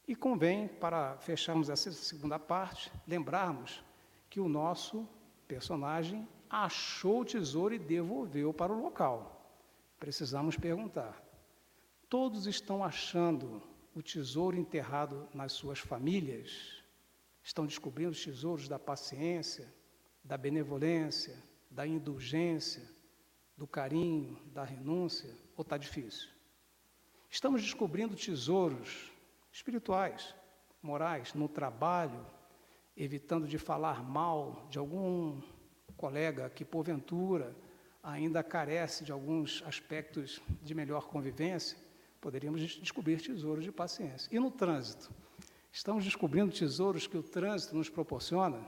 E convém, para fecharmos essa segunda parte, lembrarmos que o nosso personagem achou o tesouro e devolveu para o local. Precisamos perguntar: Todos estão achando o tesouro enterrado nas suas famílias? Estão descobrindo os tesouros da paciência, da benevolência, da indulgência, do carinho, da renúncia? Ou está difícil? Estamos descobrindo tesouros espirituais, morais, no trabalho, evitando de falar mal de algum colega que, porventura, ainda carece de alguns aspectos de melhor convivência, poderíamos descobrir tesouros de paciência. E no trânsito? Estamos descobrindo tesouros que o trânsito nos proporciona.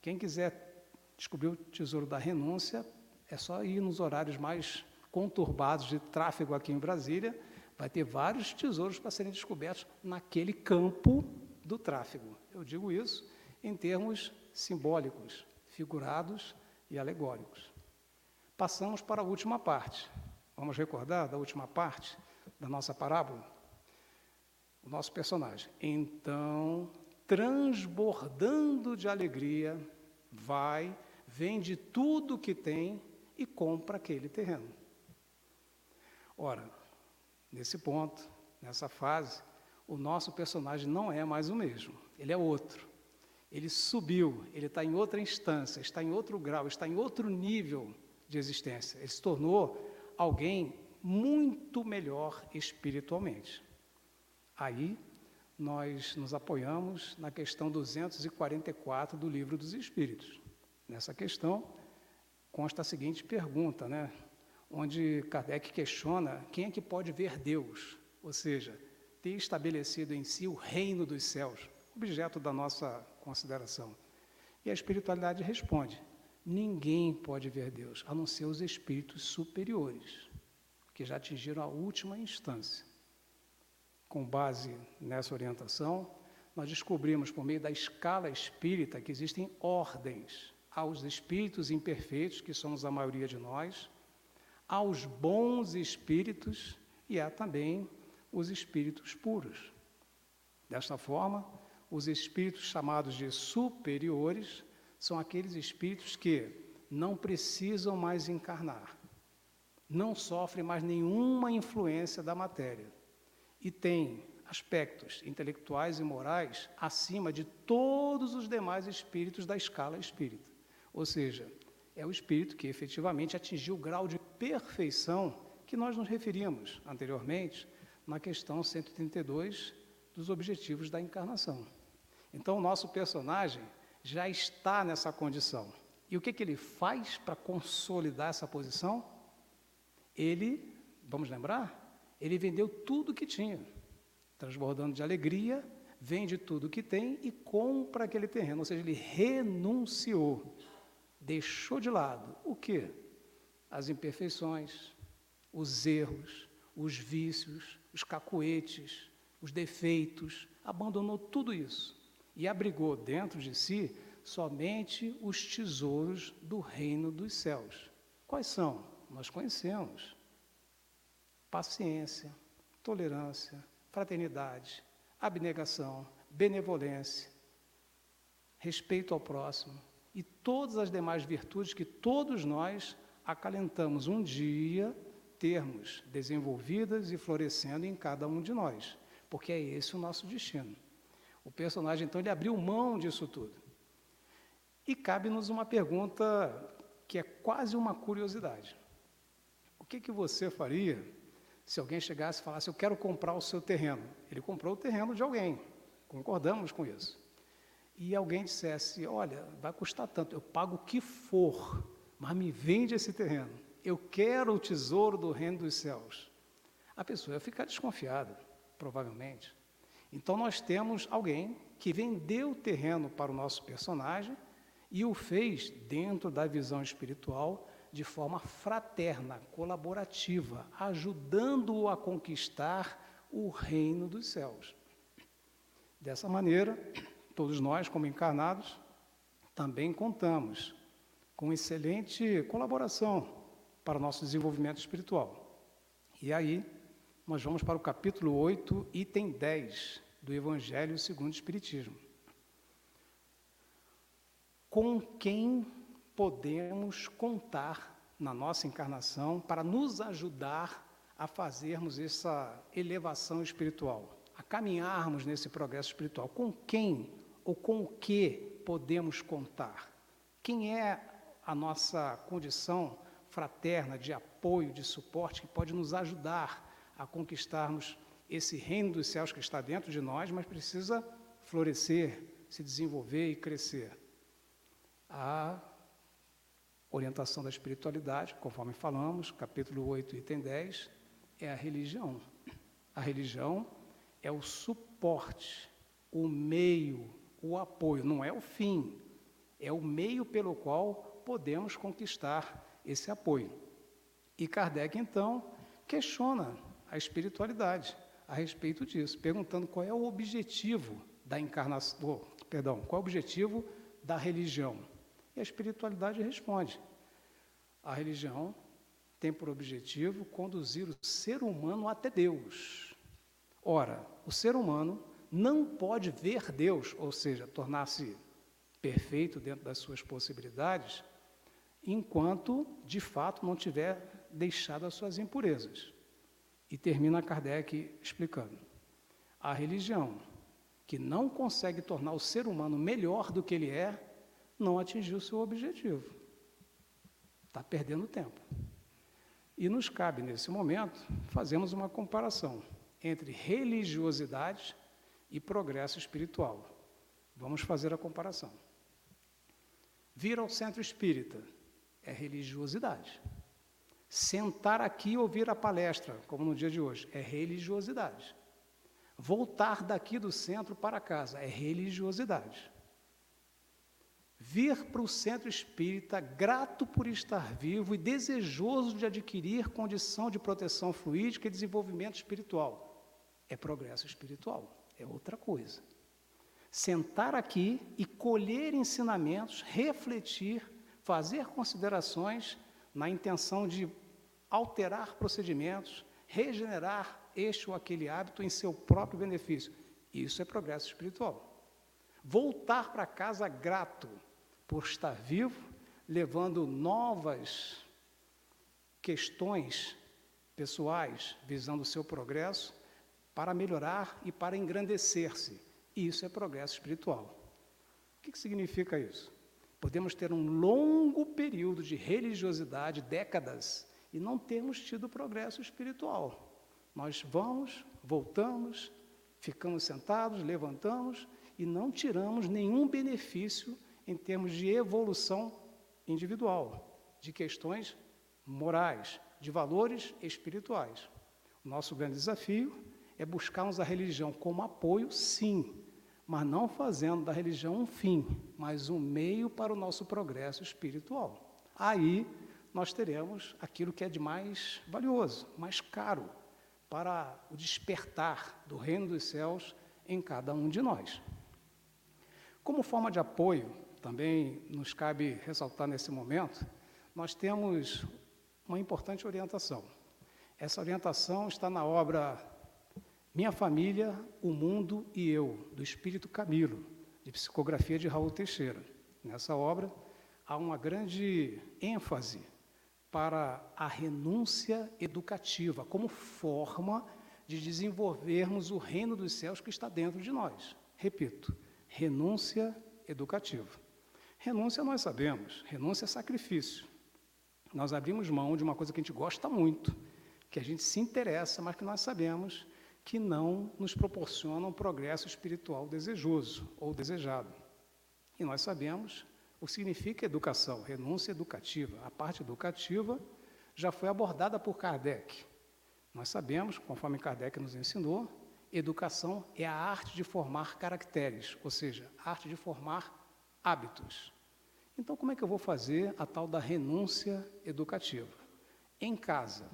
Quem quiser descobrir o tesouro da renúncia, é só ir nos horários mais conturbados de tráfego aqui em Brasília, vai ter vários tesouros para serem descobertos naquele campo do tráfego. Eu digo isso em termos simbólicos, figurados e alegóricos. Passamos para a última parte. Vamos recordar da última parte? Da nossa parábola, o nosso personagem. Então, transbordando de alegria, vai, vende tudo que tem e compra aquele terreno. Ora, nesse ponto, nessa fase, o nosso personagem não é mais o mesmo, ele é outro. Ele subiu, ele está em outra instância, está em outro grau, está em outro nível de existência. Ele se tornou alguém muito melhor espiritualmente. Aí nós nos apoiamos na questão 244 do Livro dos Espíritos. Nessa questão consta a seguinte pergunta, né? Onde Kardec questiona quem é que pode ver Deus, ou seja, ter estabelecido em si o reino dos céus, objeto da nossa consideração. E a espiritualidade responde: ninguém pode ver Deus, a não ser os espíritos superiores que já atingiram a última instância. Com base nessa orientação, nós descobrimos por meio da escala espírita que existem ordens aos espíritos imperfeitos, que somos a maioria de nós, aos bons espíritos e há também os espíritos puros. Desta forma, os espíritos chamados de superiores são aqueles espíritos que não precisam mais encarnar, não sofre mais nenhuma influência da matéria e tem aspectos intelectuais e morais acima de todos os demais espíritos da escala espírita. Ou seja, é o espírito que efetivamente atingiu o grau de perfeição que nós nos referimos anteriormente na questão 132 dos objetivos da encarnação. Então, o nosso personagem já está nessa condição. E o que, que ele faz para consolidar essa posição? Ele, vamos lembrar, ele vendeu tudo que tinha, transbordando de alegria, vende tudo que tem e compra aquele terreno, ou seja, ele renunciou, deixou de lado o que? As imperfeições, os erros, os vícios, os cacoetes, os defeitos, abandonou tudo isso e abrigou dentro de si somente os tesouros do reino dos céus. Quais são? Nós conhecemos. Paciência, tolerância, fraternidade, abnegação, benevolência, respeito ao próximo e todas as demais virtudes que todos nós acalentamos um dia termos desenvolvidas e florescendo em cada um de nós, porque é esse o nosso destino. O personagem, então, ele abriu mão disso tudo. E cabe-nos uma pergunta que é quase uma curiosidade. Que, que você faria se alguém chegasse e falasse, eu quero comprar o seu terreno? Ele comprou o terreno de alguém, concordamos com isso. E alguém dissesse, olha, vai custar tanto, eu pago o que for, mas me vende esse terreno. Eu quero o tesouro do reino dos céus. A pessoa ia ficar desconfiada, provavelmente. Então nós temos alguém que vendeu o terreno para o nosso personagem e o fez dentro da visão espiritual de forma fraterna, colaborativa, ajudando-o a conquistar o reino dos céus. Dessa maneira, todos nós, como encarnados, também contamos com excelente colaboração para o nosso desenvolvimento espiritual. E aí, nós vamos para o capítulo 8, item 10 do Evangelho segundo o Espiritismo. Com quem podemos contar na nossa encarnação para nos ajudar a fazermos essa elevação espiritual, a caminharmos nesse progresso espiritual? Com quem ou com o que podemos contar? Quem é a nossa condição fraterna de apoio, de suporte que pode nos ajudar a conquistarmos esse reino dos céus que está dentro de nós, mas precisa florescer, se desenvolver e crescer. A orientação da espiritualidade, conforme falamos, capítulo 8, item 10, é a religião. A religião é o suporte, o meio, o apoio, não é o fim, é o meio pelo qual podemos conquistar esse apoio. E Kardec, então, questiona a espiritualidade a respeito disso, perguntando qual é o objetivo da encarnação, oh, perdão, qual é o objetivo da religião. E a espiritualidade responde: a religião tem por objetivo conduzir o ser humano até Deus. Ora, o ser humano não pode ver Deus, ou seja, tornar-se perfeito dentro das suas possibilidades, enquanto de fato não tiver deixado as suas impurezas. E termina Kardec explicando: a religião que não consegue tornar o ser humano melhor do que ele é, não atingiu seu objetivo. Está perdendo tempo. E nos cabe, nesse momento, fazermos uma comparação entre religiosidade e progresso espiritual. Vamos fazer a comparação. Vir ao centro espírita é religiosidade. Sentar aqui e ouvir a palestra, como no dia de hoje, é religiosidade. Voltar daqui do centro para casa é religiosidade. Vir para o centro espírita grato por estar vivo e desejoso de adquirir condição de proteção fluídica e desenvolvimento espiritual é progresso espiritual, é outra coisa. Sentar aqui e colher ensinamentos, refletir, fazer considerações na intenção de alterar procedimentos, regenerar este ou aquele hábito em seu próprio benefício. Isso é progresso espiritual. Voltar para casa grato por estar vivo, levando novas questões pessoais, visando o seu progresso, para melhorar e para engrandecer-se. Isso é progresso espiritual. O que significa isso? Podemos ter um longo período de religiosidade, décadas, e não temos tido progresso espiritual. Nós vamos, voltamos, ficamos sentados, levantamos e não tiramos nenhum benefício em termos de evolução individual, de questões morais, de valores espirituais. O nosso grande desafio é buscarmos a religião como apoio, sim, mas não fazendo da religião um fim, mas um meio para o nosso progresso espiritual. Aí nós teremos aquilo que é de mais valioso, mais caro, para o despertar do reino dos céus em cada um de nós. Como forma de apoio, também nos cabe ressaltar nesse momento, nós temos uma importante orientação. Essa orientação está na obra Minha Família, o Mundo e Eu, do Espírito Camilo, de psicografia de Raul Teixeira. Nessa obra há uma grande ênfase para a renúncia educativa, como forma de desenvolvermos o reino dos céus que está dentro de nós. Repito, renúncia educativa. Renúncia nós sabemos, renúncia é sacrifício. Nós abrimos mão de uma coisa que a gente gosta muito, que a gente se interessa, mas que nós sabemos que não nos proporciona um progresso espiritual desejoso ou desejado. E nós sabemos o que significa educação, renúncia educativa. A parte educativa já foi abordada por Kardec. Nós sabemos, conforme Kardec nos ensinou, educação é a arte de formar caracteres, ou seja, a arte de formar hábitos. Então, como é que eu vou fazer a tal da renúncia educativa? Em casa,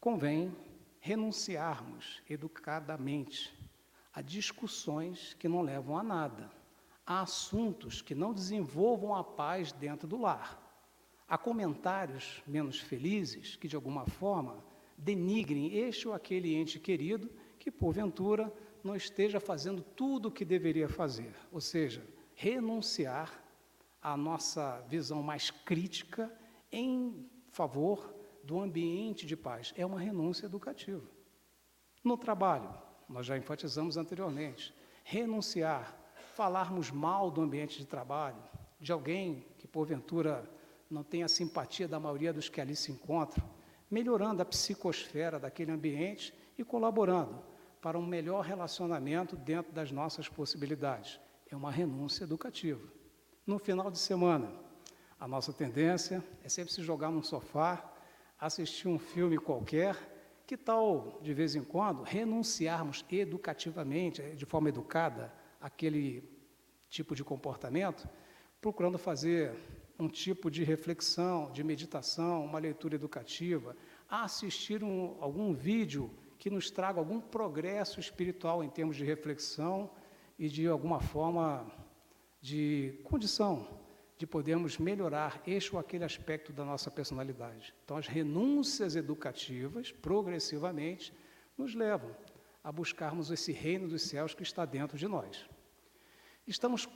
convém renunciarmos educadamente a discussões que não levam a nada, a assuntos que não desenvolvam a paz dentro do lar, a comentários menos felizes que, de alguma forma, denigrem este ou aquele ente querido que, porventura, não esteja fazendo tudo o que deveria fazer, ou seja, renunciar à nossa visão mais crítica em favor do ambiente de paz. É uma renúncia educativa. No trabalho, nós já enfatizamos anteriormente, renunciar, falarmos mal do ambiente de trabalho, de alguém que porventura não tem a simpatia da maioria dos que ali se encontram, melhorando a psicosfera daquele ambiente e colaborando para um melhor relacionamento dentro das nossas possibilidades. É uma renúncia educativa. No final de semana, a nossa tendência é sempre se jogar num sofá, assistir um filme qualquer, que tal, de vez em quando, renunciarmos educativamente, de forma educada, aquele tipo de comportamento, procurando fazer um tipo de reflexão, de meditação, uma leitura educativa, assistir um, algum vídeo que nos traga algum progresso espiritual em termos de reflexão e de alguma forma de condição de podermos melhorar este ou aquele aspecto da nossa personalidade. Então, as renúncias educativas, progressivamente, nos levam a buscarmos esse reino dos céus que está dentro de nós. Estamos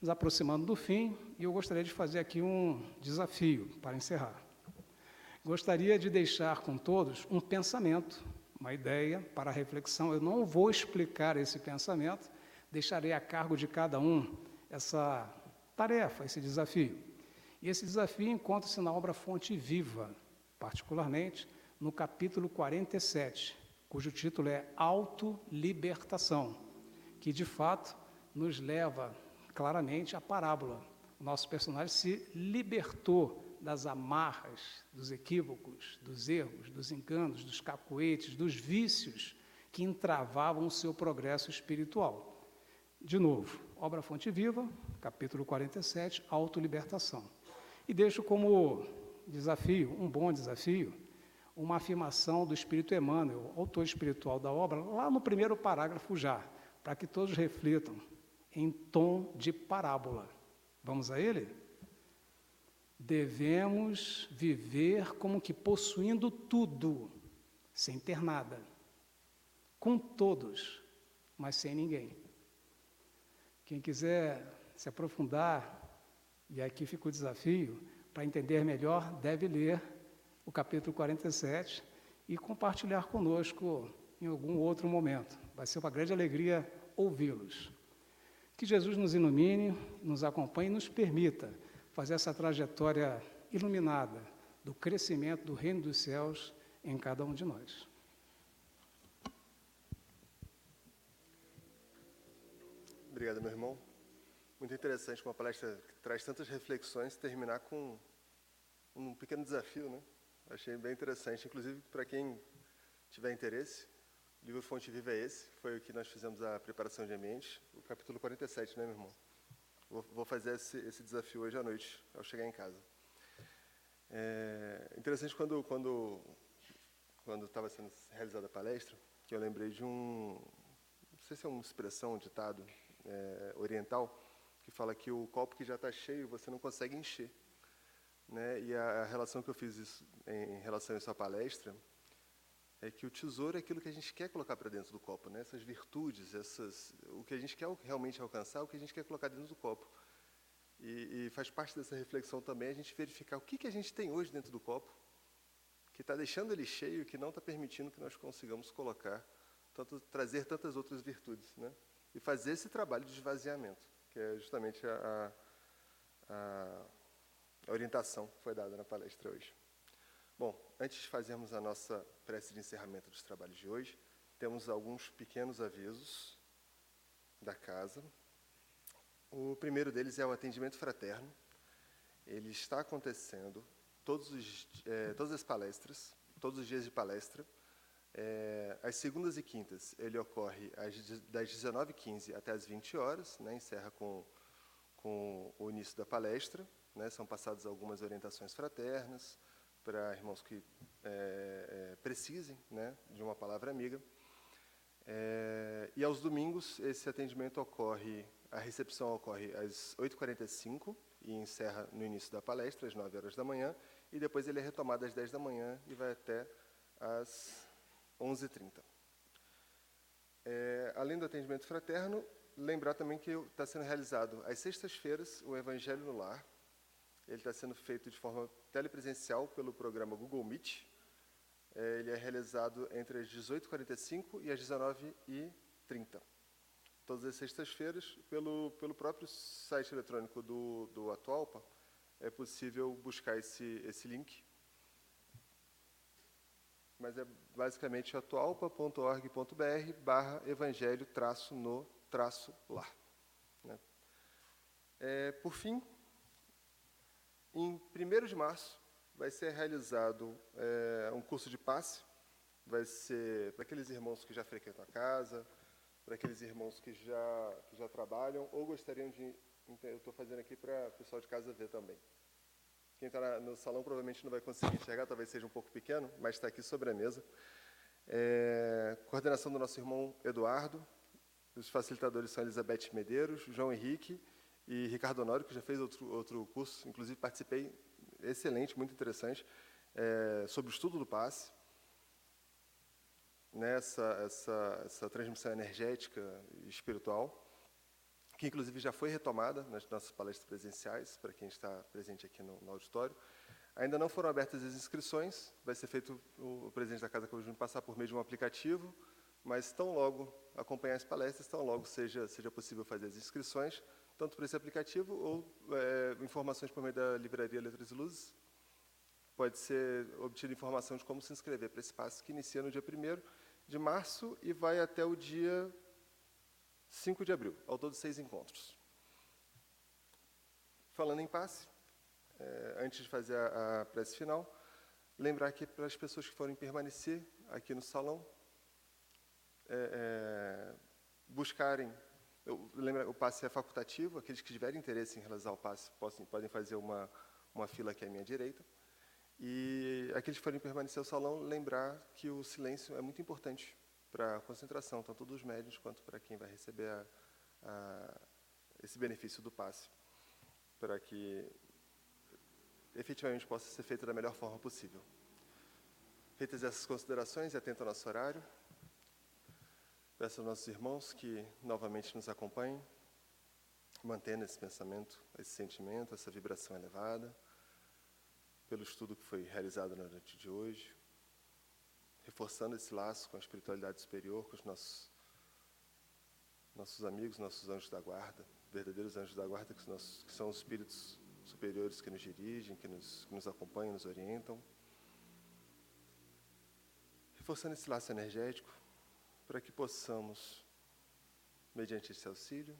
nos aproximando do fim e eu gostaria de fazer aqui um desafio para encerrar. Gostaria de deixar com todos um pensamento, uma ideia para reflexão. Eu não vou explicar esse pensamento, deixarei a cargo de cada um essa tarefa, esse desafio. E esse desafio encontra-se na obra Fonte Viva, particularmente no capítulo 47, cujo título é Autolibertação, que de fato nos leva claramente à parábola. O nosso personagem se libertou das amarras, dos equívocos, dos erros, dos enganos, dos cacoetes, dos vícios que entravavam o seu progresso espiritual. De novo, obra Fonte Viva, capítulo 47, autolibertação. E deixo como desafio, um bom desafio, uma afirmação do Espírito Emmanuel, autor espiritual da obra, lá no primeiro parágrafo já, para que todos reflitam, em tom de parábola. Vamos a ele? Devemos viver como que possuindo tudo, sem ter nada, com todos, mas sem ninguém. Quem quiser se aprofundar, e aqui fica o desafio, para entender melhor, deve ler o capítulo 47 e compartilhar conosco em algum outro momento. Vai ser uma grande alegria ouvi-los. Que Jesus nos ilumine, nos acompanhe e nos permita fazer essa trajetória iluminada do crescimento do reino dos céus em cada um de nós. Obrigado, meu irmão. Muito interessante uma palestra que traz tantas reflexões terminar com um pequeno desafio, né? Achei bem interessante, inclusive para quem tiver interesse, o livro Fonte Viva é esse, foi o que nós fizemos a preparação de ambiente, o capítulo 47, né, meu irmão? Vou, vou fazer esse, esse, desafio hoje à noite, ao chegar em casa. É interessante quando quando quando estava sendo realizada a palestra, que eu lembrei de um, não sei se é uma expressão, um ditado, é, oriental, que fala que o copo que já está cheio você não consegue encher. Né? E a, a, relação que eu fiz isso, em, em relação a essa palestra é que o tesouro é aquilo que a gente quer colocar para dentro do copo, né? essas virtudes, essas, o que a gente quer realmente alcançar, o que a gente quer colocar dentro do copo. E, e faz parte dessa reflexão também a gente verificar o que, que a gente tem hoje dentro do copo, que está deixando ele cheio, que não está permitindo que nós consigamos colocar, tanto, trazer tantas outras virtudes. Né? E fazer esse trabalho de esvaziamento, que é justamente a, a, a orientação que foi dada na palestra hoje. Bom, antes de fazermos a nossa prece de encerramento dos trabalhos de hoje, temos alguns pequenos avisos da casa. O primeiro deles é o atendimento fraterno. Ele está acontecendo todos os, é, todas as palestras, todos os dias de palestra. É, às segundas e quintas, ele ocorre às, das 19h15 até as 20 horas, né, encerra com, com o início da palestra. Né, são passadas algumas orientações fraternas para irmãos que é, é, precisem né, de uma palavra amiga. É, e aos domingos, esse atendimento ocorre, a recepção ocorre às 8h45 e encerra no início da palestra, às 9 horas da manhã, e depois ele é retomado às 10 da manhã e vai até às 11h30. É, além do atendimento fraterno, lembrar também que está sendo realizado às sextas-feiras o Evangelho no Lar. Ele está sendo feito de forma telepresencial pelo programa Google Meet. É, ele é realizado entre as 18h45 e as 19h30. Todas as sextas-feiras, pelo, pelo próprio site eletrônico do, do Atualpa, é possível buscar esse, esse link. Mas é basicamente atualpa.org.br barra evangelho traço no traço lá. Né? É, por fim, em 1 de março vai ser realizado é, um curso de passe, vai ser para aqueles irmãos que já frequentam a casa, para aqueles irmãos que já, que já trabalham ou gostariam de eu estou fazendo aqui para o pessoal de casa ver também. Quem está no salão provavelmente não vai conseguir enxergar, talvez seja um pouco pequeno, mas está aqui sobre a mesa. É, coordenação do nosso irmão Eduardo. Os facilitadores são Elizabeth Medeiros, João Henrique e Ricardo Honório, que já fez outro, outro curso, inclusive participei, excelente, muito interessante, é, sobre o estudo do passe. Nessa essa, essa transmissão energética e espiritual que inclusive já foi retomada nas nossas palestras presenciais, para quem está presente aqui no, no auditório. Ainda não foram abertas as inscrições, vai ser feito o, o presidente da Casa Júnior passar por meio de um aplicativo, mas tão logo acompanhar as palestras, tão logo seja, seja possível fazer as inscrições, tanto por esse aplicativo ou é, informações por meio da livraria Letras e Luzes. Pode ser obtida informação de como se inscrever para esse passo que inicia no dia 1 de março e vai até o dia 5 de abril, ao todo seis encontros. Falando em passe, é, antes de fazer a, a prece final, lembrar que para as pessoas que forem permanecer aqui no salão, é, é, buscarem. Eu, lembra, o passe é facultativo, aqueles que tiverem interesse em realizar o passe possam, podem fazer uma, uma fila aqui à minha direita. E aqueles que forem permanecer no salão, lembrar que o silêncio é muito importante para a concentração, tanto dos médios quanto para quem vai receber a, a, esse benefício do passe, para que efetivamente possa ser feito da melhor forma possível. Feitas essas considerações e atento ao nosso horário, peço aos nossos irmãos que novamente nos acompanhem, mantendo esse pensamento, esse sentimento, essa vibração elevada, pelo estudo que foi realizado na noite de hoje, reforçando esse laço com a espiritualidade superior, com os nossos, nossos amigos, nossos anjos da guarda, verdadeiros anjos da guarda, que, nossos, que são os espíritos superiores que nos dirigem, que nos, que nos acompanham, nos orientam. Reforçando esse laço energético, para que possamos, mediante esse auxílio,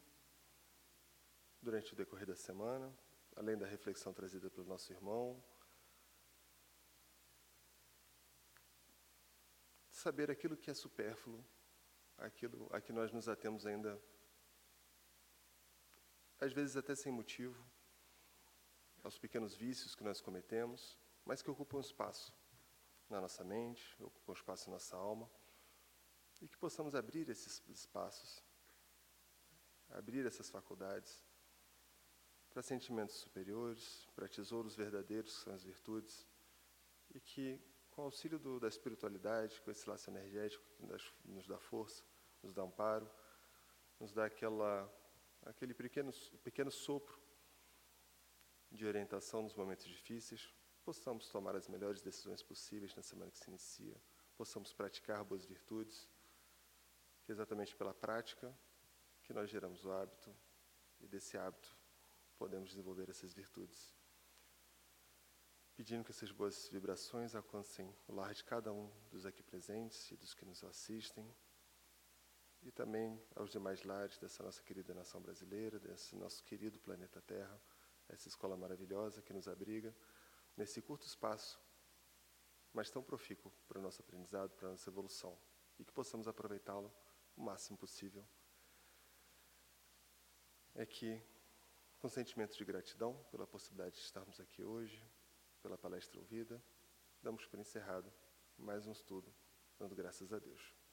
durante o decorrer da semana, além da reflexão trazida pelo nosso irmão, saber aquilo que é supérfluo, aquilo a que nós nos atemos ainda, às vezes até sem motivo, aos pequenos vícios que nós cometemos, mas que ocupam espaço na nossa mente, ocupam espaço na nossa alma, e que possamos abrir esses espaços, abrir essas faculdades para sentimentos superiores, para tesouros verdadeiros, que são as virtudes, e que com o auxílio do, da espiritualidade, com esse laço energético que nos, nos dá força, nos dá amparo, nos dá aquela, aquele pequeno, pequeno sopro de orientação nos momentos difíceis, possamos tomar as melhores decisões possíveis na semana que se inicia, possamos praticar boas virtudes, que exatamente pela prática que nós geramos o hábito e desse hábito podemos desenvolver essas virtudes. Pedindo que essas boas vibrações alcancem o lar de cada um dos aqui presentes e dos que nos assistem, e também aos demais lares dessa nossa querida nação brasileira, desse nosso querido planeta Terra, essa escola maravilhosa que nos abriga nesse curto espaço, mas tão profícuo para o nosso aprendizado, para a nossa evolução, e que possamos aproveitá-lo o máximo possível. É que, com sentimento de gratidão pela possibilidade de estarmos aqui hoje, pela palestra ouvida, damos por encerrado mais um estudo, dando graças a Deus.